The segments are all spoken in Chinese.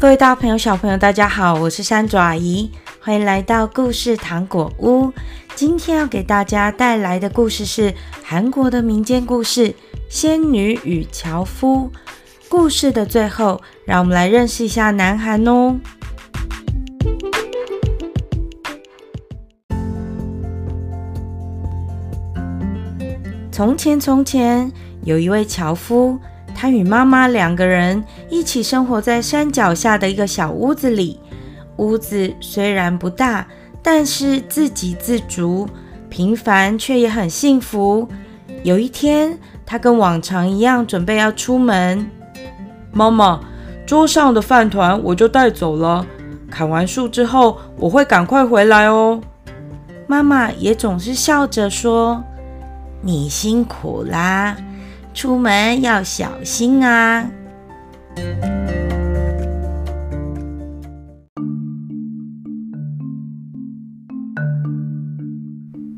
各位大朋友、小朋友，大家好，我是山竹阿姨，欢迎来到故事糖果屋。今天要给大家带来的故事是韩国的民间故事《仙女与樵夫》。故事的最后，让我们来认识一下南韩哦。从前，从前有一位樵夫。他与妈妈两个人一起生活在山脚下的一个小屋子里。屋子虽然不大，但是自给自足，平凡却也很幸福。有一天，他跟往常一样准备要出门。妈妈，桌上的饭团我就带走了。砍完树之后，我会赶快回来哦。妈妈也总是笑着说：“你辛苦啦。”出门要小心啊！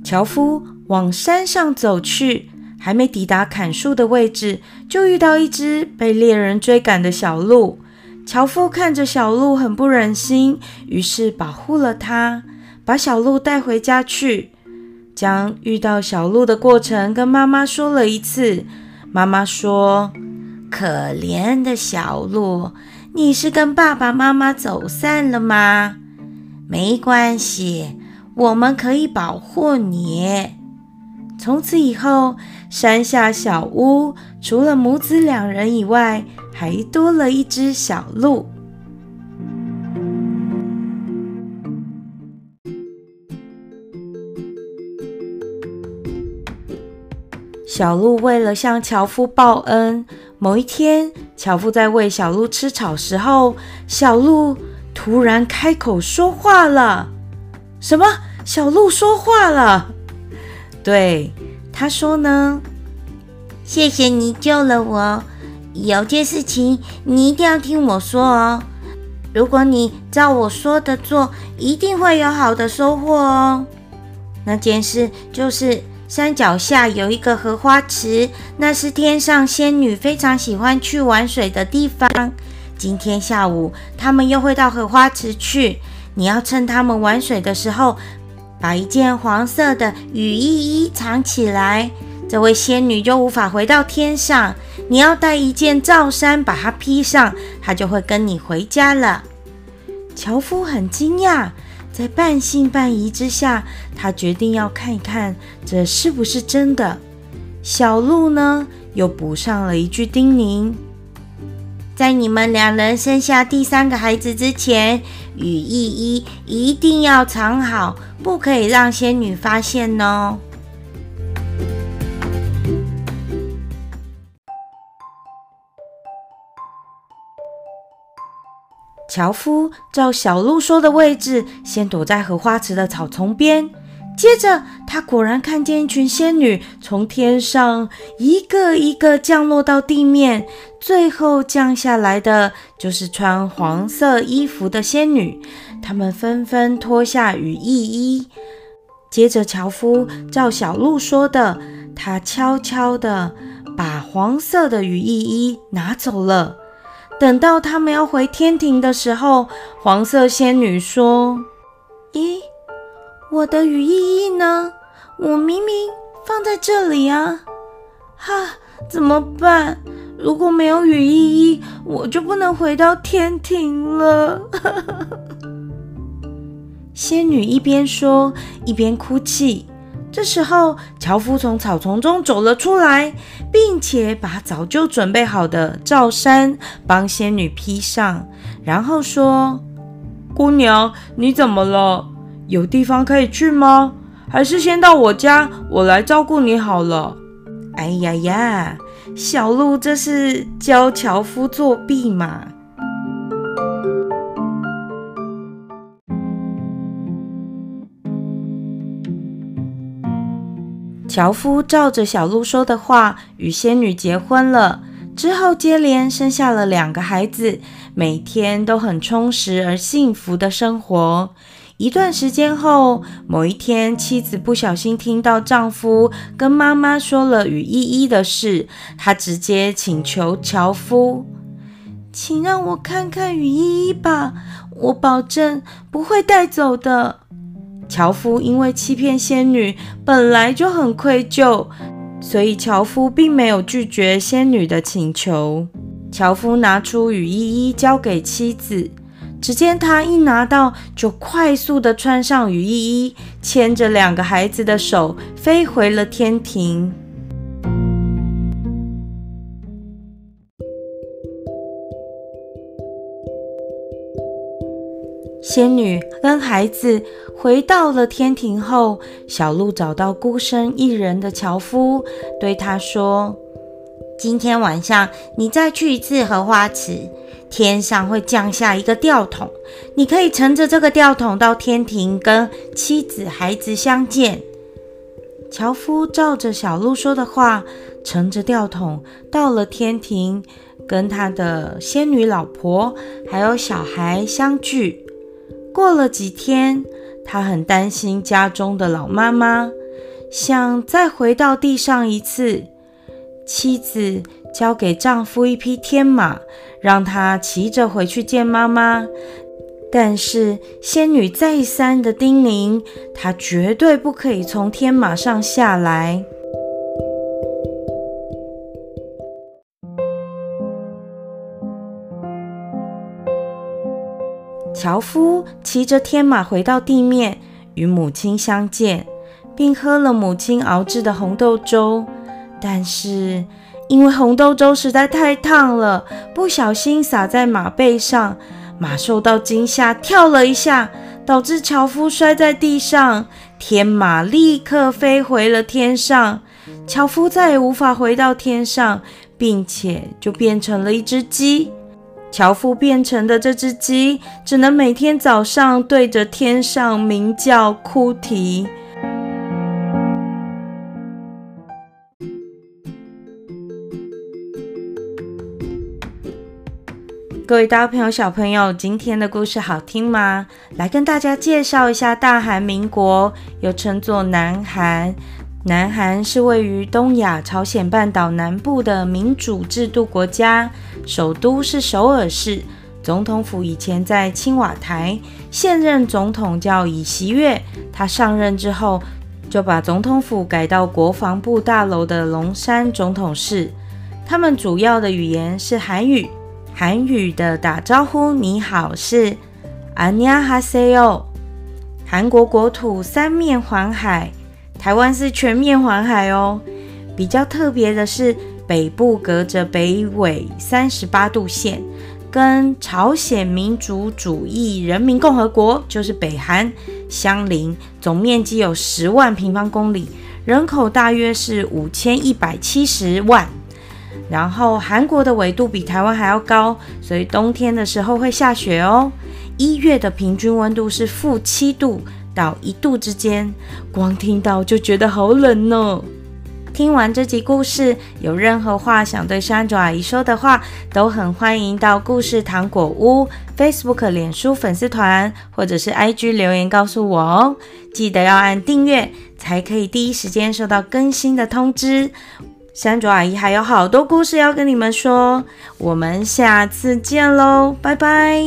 樵夫往山上走去，还没抵达砍树的位置，就遇到一只被猎人追赶的小鹿。樵夫看着小鹿很不忍心，于是保护了它，把小鹿带回家去，将遇到小鹿的过程跟妈妈说了一次。妈妈说：“可怜的小鹿，你是跟爸爸妈妈走散了吗？没关系，我们可以保护你。”从此以后，山下小屋除了母子两人以外，还多了一只小鹿。小鹿为了向樵夫报恩，某一天，樵夫在喂小鹿吃草时候，小鹿突然开口说话了。什么？小鹿说话了？对，他说呢：“谢谢你救了我，有件事情你一定要听我说哦。如果你照我说的做，一定会有好的收获哦。那件事就是。”山脚下有一个荷花池，那是天上仙女非常喜欢去玩水的地方。今天下午，他们又会到荷花池去。你要趁他们玩水的时候，把一件黄色的羽衣衣藏起来，这位仙女就无法回到天上。你要带一件罩衫把它披上，她就会跟你回家了。樵夫很惊讶。在半信半疑之下，他决定要看一看这是不是真的。小鹿呢，又补上了一句叮咛：在你们两人生下第三个孩子之前，羽翼衣一定要藏好，不可以让仙女发现哦。樵夫照小鹿说的位置，先躲在荷花池的草丛边。接着，他果然看见一群仙女从天上一个一个降落到地面，最后降下来的就是穿黄色衣服的仙女。她们纷纷脱下羽翼衣。接着，樵夫照小鹿说的，他悄悄地把黄色的羽翼衣拿走了。等到他们要回天庭的时候，黄色仙女说：“咦，我的羽翼衣呢？我明明放在这里啊！哈，怎么办？如果没有羽翼衣，我就不能回到天庭了。”仙女一边说，一边哭泣。这时候，樵夫从草丛中走了出来，并且把早就准备好的罩衫帮仙女披上，然后说：“姑娘，你怎么了？有地方可以去吗？还是先到我家，我来照顾你好了。”哎呀呀，小鹿这是教樵夫作弊嘛！樵夫照着小鹿说的话，与仙女结婚了。之后接连生下了两个孩子，每天都很充实而幸福的生活。一段时间后，某一天，妻子不小心听到丈夫跟妈妈说了羽翼衣的事，她直接请求樵夫：“请让我看看雨依依吧，我保证不会带走的。”樵夫因为欺骗仙女，本来就很愧疚，所以樵夫并没有拒绝仙女的请求。樵夫拿出雨衣衣交给妻子，只见他一拿到就快速的穿上雨衣衣，牵着两个孩子的手飞回了天庭。仙女跟孩子回到了天庭后，小鹿找到孤身一人的樵夫，对他说：“今天晚上你再去一次荷花池，天上会降下一个吊桶，你可以乘着这个吊桶到天庭跟妻子孩子相见。”樵夫照着小鹿说的话，乘着吊桶到了天庭，跟他的仙女老婆还有小孩相聚。过了几天，他很担心家中的老妈妈，想再回到地上一次。妻子交给丈夫一匹天马，让他骑着回去见妈妈。但是仙女再三的叮咛，他绝对不可以从天马上下来。樵夫骑着天马回到地面，与母亲相见，并喝了母亲熬制的红豆粥。但是因为红豆粥实在太烫了，不小心洒在马背上，马受到惊吓跳了一下，导致樵夫摔在地上，天马立刻飞回了天上。樵夫再也无法回到天上，并且就变成了一只鸡。樵夫变成的这只鸡，只能每天早上对着天上鸣叫哭啼。各位大朋友、小朋友，今天的故事好听吗？来跟大家介绍一下大韩民国，又称作南韩。南韩是位于东亚朝鲜半岛南部的民主制度国家，首都是首尔市，总统府以前在青瓦台。现任总统叫尹锡悦，他上任之后就把总统府改到国防部大楼的龙山总统室。他们主要的语言是韩语，韩语的打招呼你好是안녕하세요。韩国国土三面环海。 台湾是全面环海哦。比较特别的是，北部隔着北纬三十八度线，跟朝鲜民主主义人民共和国（就是北韩）相邻，总面积有十万平方公里，人口大约是五千一百七十万。然后韩国的纬度比台湾还要高，所以冬天的时候会下雪哦。一月的平均温度是负七度。到一度之间，光听到就觉得好冷呢。听完这集故事，有任何话想对山卓阿姨说的话，都很欢迎到故事糖果屋 Facebook、脸书粉丝团或者是 IG 留言告诉我哦。记得要按订阅，才可以第一时间收到更新的通知。山卓阿姨还有好多故事要跟你们说，我们下次见喽，拜拜。